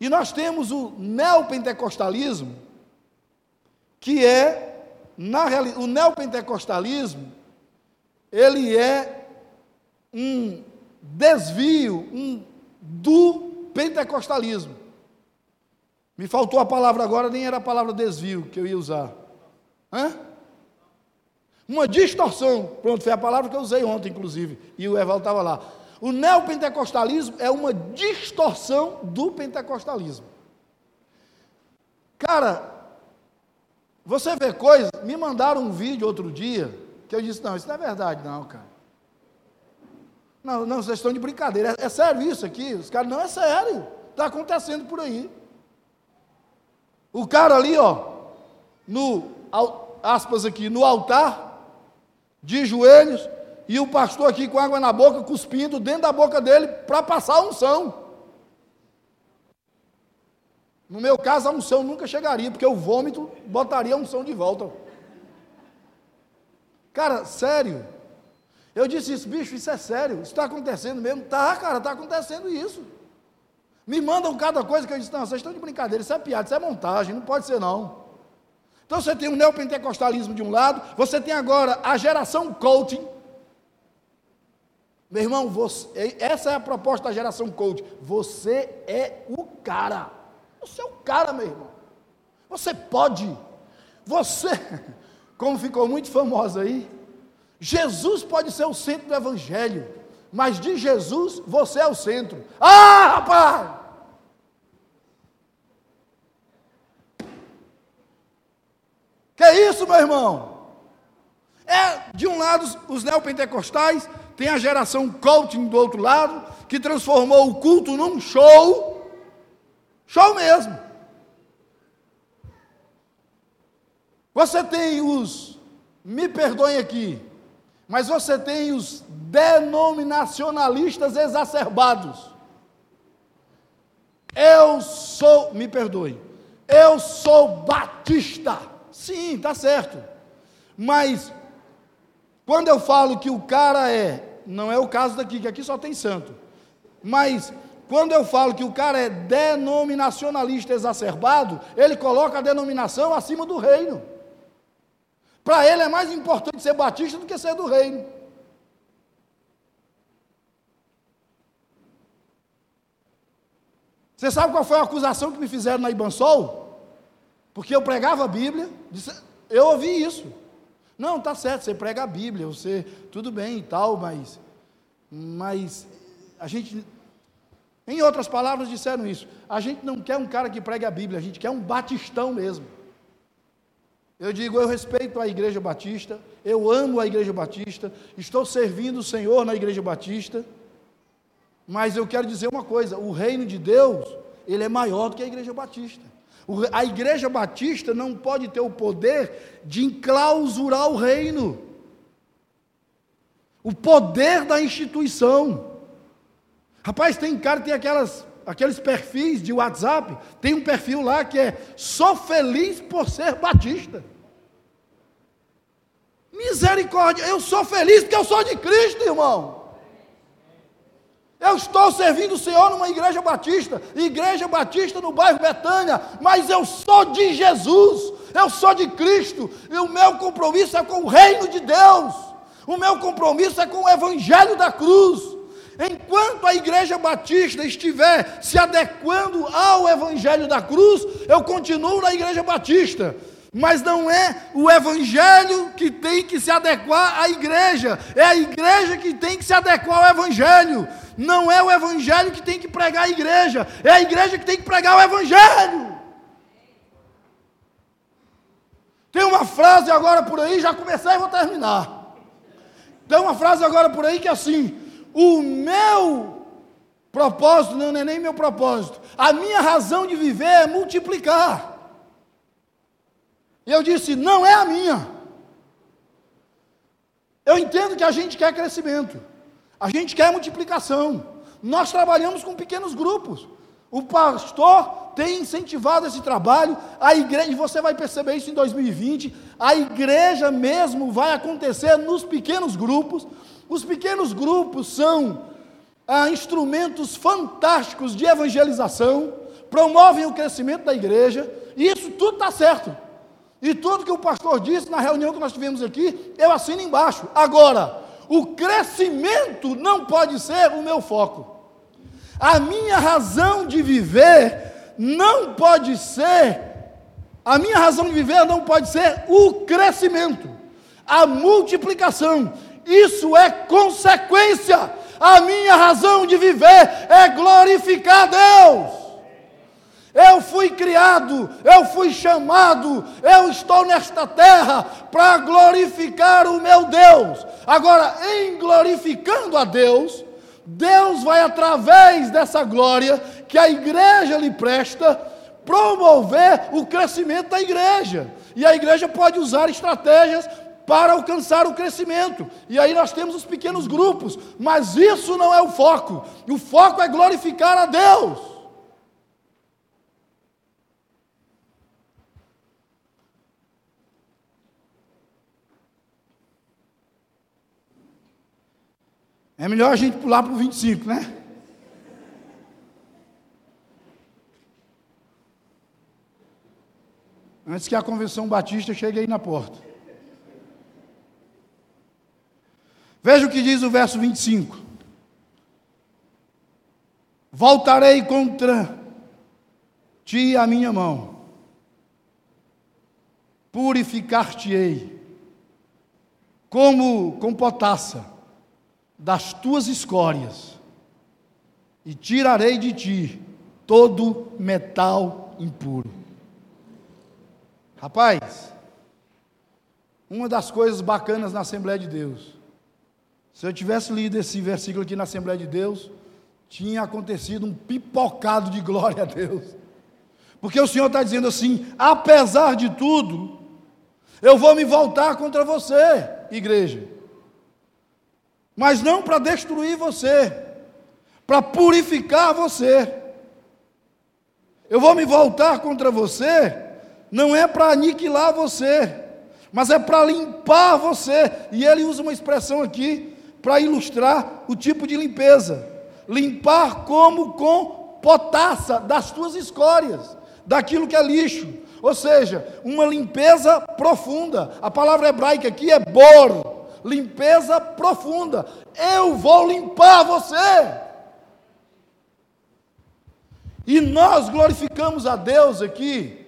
E nós temos o neopentecostalismo, que é, na realidade, o neopentecostalismo, ele é um desvio um, do pentecostalismo. Me faltou a palavra agora, nem era a palavra desvio que eu ia usar. Hã? Uma distorção. Pronto, foi a palavra que eu usei ontem, inclusive. E o Evaldo estava lá. O neopentecostalismo é uma distorção do pentecostalismo. Cara, você vê coisas, me mandaram um vídeo outro dia, que eu disse, não, isso não é verdade não, cara. Não, não, vocês estão de brincadeira, é, é sério isso aqui? Os caras, não, é sério, está acontecendo por aí. O cara ali, ó, no, aspas aqui, no altar, de joelhos, e o pastor aqui com água na boca, cuspindo dentro da boca dele para passar a unção. No meu caso, a unção nunca chegaria, porque o vômito botaria a unção de volta. Cara, sério. Eu disse isso, bicho, isso é sério. Isso está acontecendo mesmo? Tá, cara, está acontecendo isso. Me mandam cada coisa que eu disse, não, vocês estão de brincadeira, isso é piada, isso é montagem, não pode ser não. Então você tem o neopentecostalismo de um lado, você tem agora a geração coaching. Meu irmão, você, essa é a proposta da geração coaching. Você é o cara. Você é o cara, meu irmão. Você pode. Você, como ficou muito famoso aí, Jesus pode ser o centro do Evangelho, mas de Jesus você é o centro. Ah, rapaz! Que isso, meu irmão? É, de um lado, os neopentecostais, tem a geração coaching do outro lado, que transformou o culto num show Show mesmo. Você tem os, me perdoem aqui, mas você tem os denominacionalistas exacerbados. Eu sou, me perdoe, eu sou batista. Sim, tá certo. Mas quando eu falo que o cara é, não é o caso daqui, que aqui só tem santo. Mas quando eu falo que o cara é denominacionalista exacerbado, ele coloca a denominação acima do reino. Para ele é mais importante ser batista do que ser do reino. Você sabe qual foi a acusação que me fizeram na Ibansol? Porque eu pregava a Bíblia, eu ouvi isso. Não, tá certo, você prega a Bíblia, você, tudo bem e tal, mas, mas a gente, em outras palavras disseram isso, a gente não quer um cara que pregue a Bíblia, a gente quer um batistão mesmo. Eu digo, eu respeito a Igreja Batista, eu amo a Igreja Batista, estou servindo o Senhor na Igreja Batista, mas eu quero dizer uma coisa: o reino de Deus, ele é maior do que a igreja batista. A igreja batista não pode ter o poder de enclausurar o reino, o poder da instituição. Rapaz, tem cara tem aquelas, aqueles perfis de WhatsApp, tem um perfil lá que é sou feliz por ser batista. Misericórdia, eu sou feliz porque eu sou de Cristo, irmão. Eu estou servindo o Senhor numa igreja batista, igreja batista no bairro Betânia, mas eu sou de Jesus, eu sou de Cristo, e o meu compromisso é com o reino de Deus, o meu compromisso é com o evangelho da cruz. Enquanto a igreja batista estiver se adequando ao evangelho da cruz, eu continuo na igreja batista. Mas não é o evangelho que tem que se adequar à igreja, é a igreja que tem que se adequar ao evangelho. Não é o evangelho que tem que pregar a igreja, é a igreja que tem que pregar o evangelho. Tem uma frase agora por aí, já comecei e vou terminar. Tem uma frase agora por aí que é assim: o meu propósito, não é nem meu propósito, a minha razão de viver é multiplicar. E eu disse: não é a minha. Eu entendo que a gente quer crescimento. A gente quer multiplicação. Nós trabalhamos com pequenos grupos. O pastor tem incentivado esse trabalho, a igreja, e você vai perceber isso em 2020, a igreja mesmo vai acontecer nos pequenos grupos. Os pequenos grupos são ah, instrumentos fantásticos de evangelização, promovem o crescimento da igreja, e isso tudo está certo. E tudo que o pastor disse na reunião que nós tivemos aqui, eu assino embaixo. Agora, o crescimento não pode ser o meu foco. A minha razão de viver não pode ser, a minha razão de viver não pode ser o crescimento, a multiplicação. Isso é consequência. A minha razão de viver é glorificar Deus. Eu fui criado, eu fui chamado, eu estou nesta terra para glorificar o meu Deus. Agora, em glorificando a Deus, Deus vai, através dessa glória que a igreja lhe presta, promover o crescimento da igreja. E a igreja pode usar estratégias para alcançar o crescimento. E aí nós temos os pequenos grupos, mas isso não é o foco. O foco é glorificar a Deus. É melhor a gente pular para o 25, né? Antes que a convenção batista chegue aí na porta. Veja o que diz o verso 25: Voltarei contra ti a minha mão, purificar-te-ei, como com potassa das tuas escórias e tirarei de ti todo metal impuro. Rapaz, uma das coisas bacanas na Assembleia de Deus, se eu tivesse lido esse versículo aqui na Assembleia de Deus, tinha acontecido um pipocado de glória a Deus. Porque o Senhor está dizendo assim: apesar de tudo, Eu vou me voltar contra você, igreja. Mas não para destruir você, para purificar você. Eu vou me voltar contra você, não é para aniquilar você, mas é para limpar você. E ele usa uma expressão aqui para ilustrar o tipo de limpeza: limpar como com potassa das tuas escórias, daquilo que é lixo. Ou seja, uma limpeza profunda. A palavra hebraica aqui é bor, limpeza profunda. Eu vou limpar você. E nós glorificamos a Deus aqui,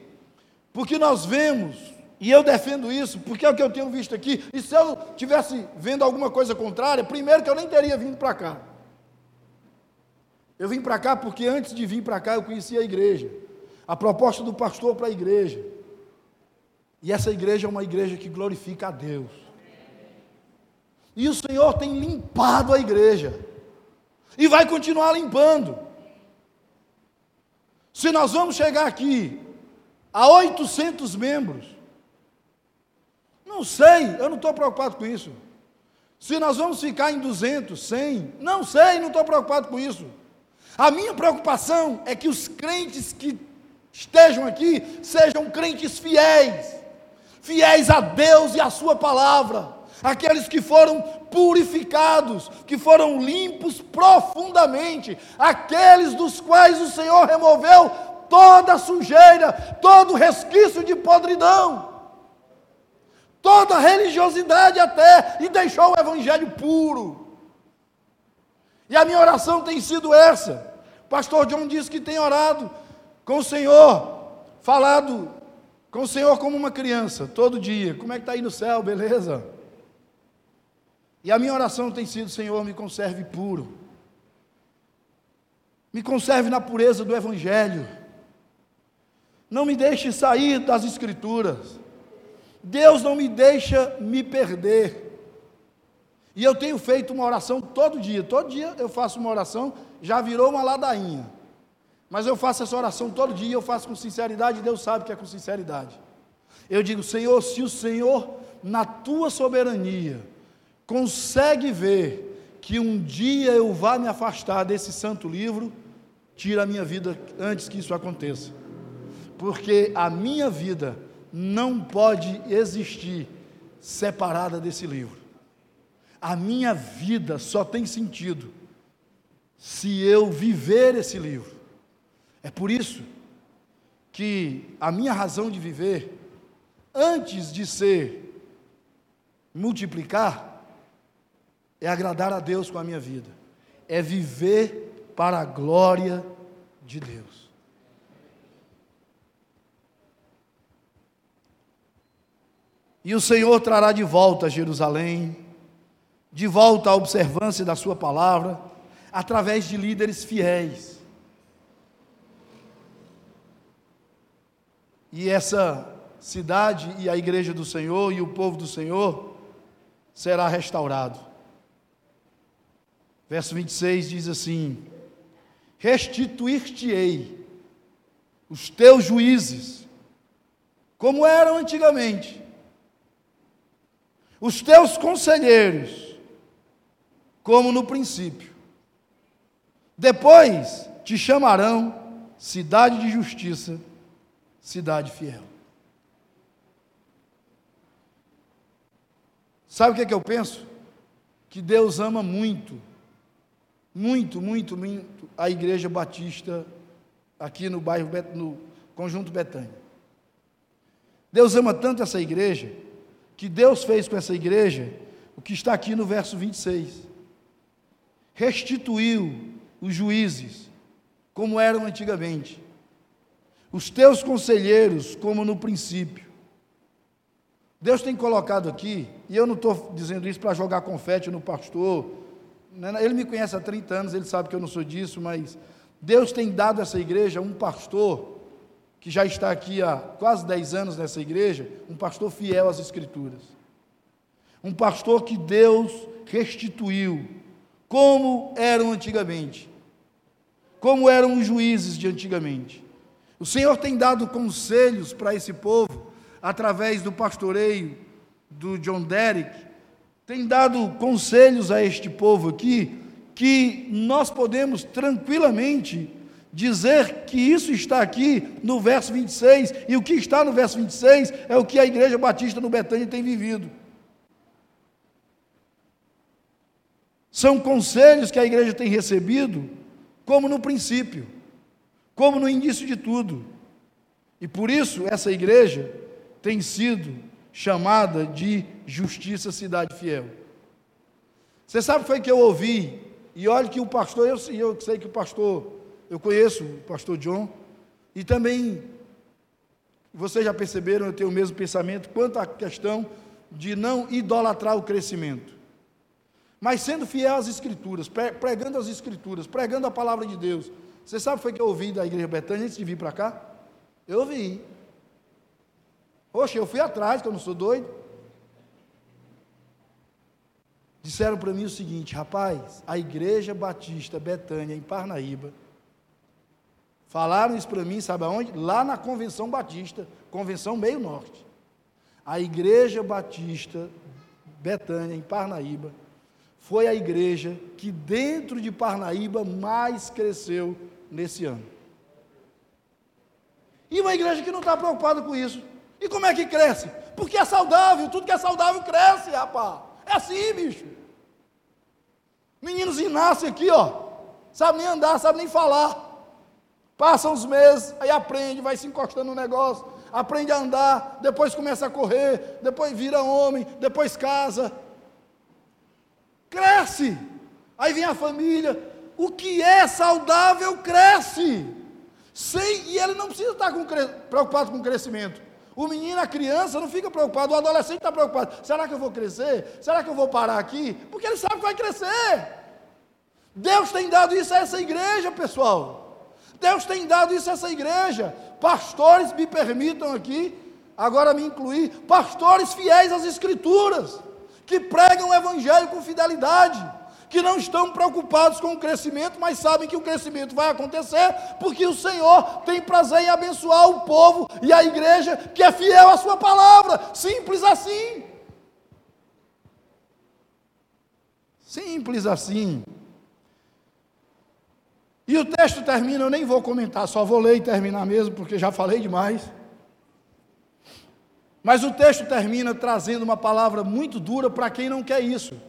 porque nós vemos, e eu defendo isso, porque é o que eu tenho visto aqui, e se eu tivesse vendo alguma coisa contrária, primeiro que eu nem teria vindo para cá. Eu vim para cá porque antes de vir para cá eu conhecia a igreja, a proposta do pastor para a igreja. E essa igreja é uma igreja que glorifica a Deus. E o Senhor tem limpado a igreja, e vai continuar limpando. Se nós vamos chegar aqui a 800 membros, não sei, eu não estou preocupado com isso. Se nós vamos ficar em 200, 100, não sei, não estou preocupado com isso. A minha preocupação é que os crentes que estejam aqui sejam crentes fiéis, fiéis a Deus e a Sua palavra, aqueles que foram purificados, que foram limpos profundamente, aqueles dos quais o Senhor removeu toda sujeira, todo resquício de podridão, toda religiosidade até, e deixou o Evangelho puro. E a minha oração tem sido essa. O pastor John disse que tem orado com o Senhor, falado com o Senhor como uma criança, todo dia. Como é que está aí no céu, beleza? E a minha oração tem sido: Senhor, me conserve puro, me conserve na pureza do Evangelho, não me deixe sair das Escrituras, Deus não me deixa me perder. E eu tenho feito uma oração todo dia, todo dia eu faço uma oração, já virou uma ladainha. Mas eu faço essa oração todo dia, eu faço com sinceridade, Deus sabe que é com sinceridade. Eu digo, Senhor, se o Senhor, na tua soberania, consegue ver que um dia eu vá me afastar desse santo livro, tira a minha vida antes que isso aconteça. Porque a minha vida não pode existir separada desse livro. A minha vida só tem sentido se eu viver esse livro. É por isso que a minha razão de viver, antes de ser multiplicar, é agradar a Deus com a minha vida, é viver para a glória de Deus. E o Senhor trará de volta a Jerusalém, de volta à observância da Sua palavra, através de líderes fiéis. E essa cidade e a igreja do Senhor e o povo do Senhor será restaurado. Verso 26 diz assim: Restituir-te-ei os teus juízes, como eram antigamente, os teus conselheiros, como no princípio. Depois te chamarão cidade de justiça, cidade fiel. Sabe o que, é que eu penso? Que Deus ama muito muito, muito, muito a Igreja Batista aqui no bairro, no Conjunto Betânia. Deus ama tanto essa igreja, que Deus fez com essa igreja o que está aqui no verso 26. Restituiu os juízes, como eram antigamente, os teus conselheiros, como no princípio. Deus tem colocado aqui, e eu não estou dizendo isso para jogar confete no pastor, né, ele me conhece há 30 anos, ele sabe que eu não sou disso, mas Deus tem dado a essa igreja um pastor, que já está aqui há quase 10 anos nessa igreja, um pastor fiel às Escrituras. Um pastor que Deus restituiu, como eram antigamente, como eram os juízes de antigamente. O Senhor tem dado conselhos para esse povo através do pastoreio do John Derrick, tem dado conselhos a este povo aqui, que nós podemos tranquilamente dizer que isso está aqui no verso 26, e o que está no verso 26 é o que a Igreja Batista no Betânia tem vivido. São conselhos que a igreja tem recebido, como no princípio, como no início de tudo. E por isso essa igreja tem sido chamada de Justiça Cidade Fiel. Você sabe o que foi que eu ouvi? E olha que o pastor, eu, eu sei que o pastor, eu conheço o pastor John, e também, vocês já perceberam, eu tenho o mesmo pensamento quanto à questão de não idolatrar o crescimento. Mas sendo fiel às Escrituras, pregando as Escrituras, pregando a palavra de Deus. Você sabe o que foi que eu ouvi da Igreja Betânia antes de vir para cá? Eu ouvi. Poxa, eu fui atrás, que eu não sou doido. Disseram para mim o seguinte, rapaz, a Igreja Batista Betânia, em Parnaíba, falaram isso para mim, sabe aonde? Lá na Convenção Batista, Convenção Meio Norte. A Igreja Batista Betânia, em Parnaíba, foi a igreja que dentro de Parnaíba mais cresceu nesse ano. E uma igreja que não está preocupada com isso. E como é que cresce? Porque é saudável, tudo que é saudável cresce, rapaz. É assim, bicho. Meninos nascem aqui, ó. Sabe nem andar, sabe nem falar. Passam os meses, aí aprende, vai se encostando no negócio, aprende a andar, depois começa a correr, depois vira homem, depois casa, cresce. Aí vem a família, o que é saudável cresce. Sem, e ele não precisa estar com, preocupado com o crescimento. O menino, a criança, não fica preocupado, o adolescente está preocupado. Será que eu vou crescer? Será que eu vou parar aqui? Porque ele sabe que vai crescer. Deus tem dado isso a essa igreja, pessoal. Deus tem dado isso a essa igreja. Pastores, me permitam aqui, agora me incluir, pastores fiéis às Escrituras que pregam o Evangelho com fidelidade, que não estão preocupados com o crescimento, mas sabem que o crescimento vai acontecer, porque o Senhor tem prazer em abençoar o povo e a igreja que é fiel à Sua palavra. Simples assim. Simples assim. E o texto termina, eu nem vou comentar, só vou ler e terminar mesmo, porque já falei demais. Mas o texto termina trazendo uma palavra muito dura para quem não quer isso.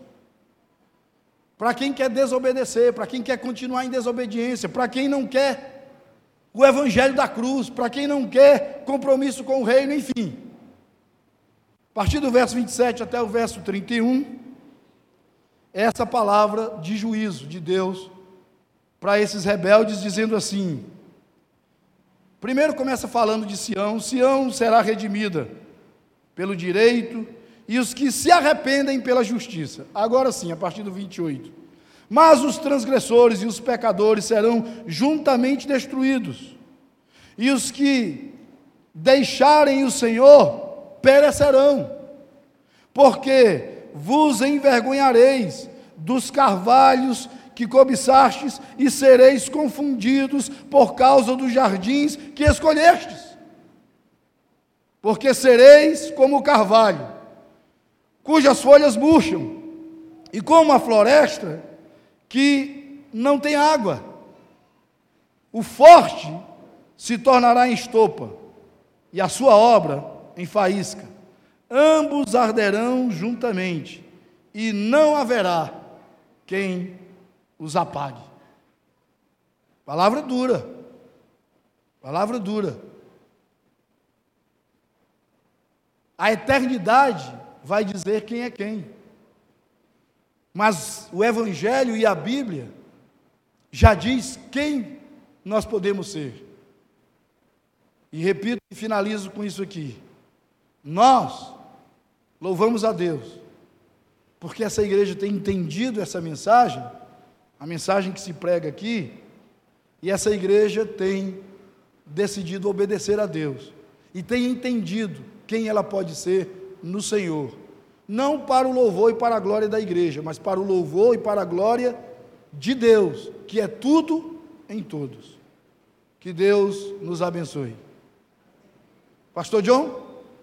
Para quem quer desobedecer, para quem quer continuar em desobediência, para quem não quer o evangelho da cruz, para quem não quer compromisso com o reino, enfim. A partir do verso 27 até o verso 31, essa palavra de juízo de Deus para esses rebeldes, dizendo assim: primeiro começa falando de Sião, Sião será redimida pelo direito, e os que se arrependem pela justiça. Agora sim, a partir do 28. Mas os transgressores e os pecadores serão juntamente destruídos, e os que deixarem o Senhor perecerão, porque vos envergonhareis dos carvalhos que cobiçastes e sereis confundidos por causa dos jardins que escolhestes porque sereis como o carvalho, cujas folhas murcham, e como a floresta que não tem água. O forte se tornará em estopa, e a sua obra em faísca. Ambos arderão juntamente, e não haverá quem os apague. Palavra dura. Palavra dura. A eternidade vai dizer quem é quem. Mas o Evangelho e a Bíblia já diz quem nós podemos ser. E repito e finalizo com isso aqui. Nós louvamos a Deus, porque essa igreja tem entendido essa mensagem, a mensagem que se prega aqui, e essa igreja tem decidido obedecer a Deus, e tem entendido quem ela pode ser no Senhor. Não para o louvor e para a glória da igreja, mas para o louvor e para a glória de Deus, que é tudo em todos. Que Deus nos abençoe. Pastor John?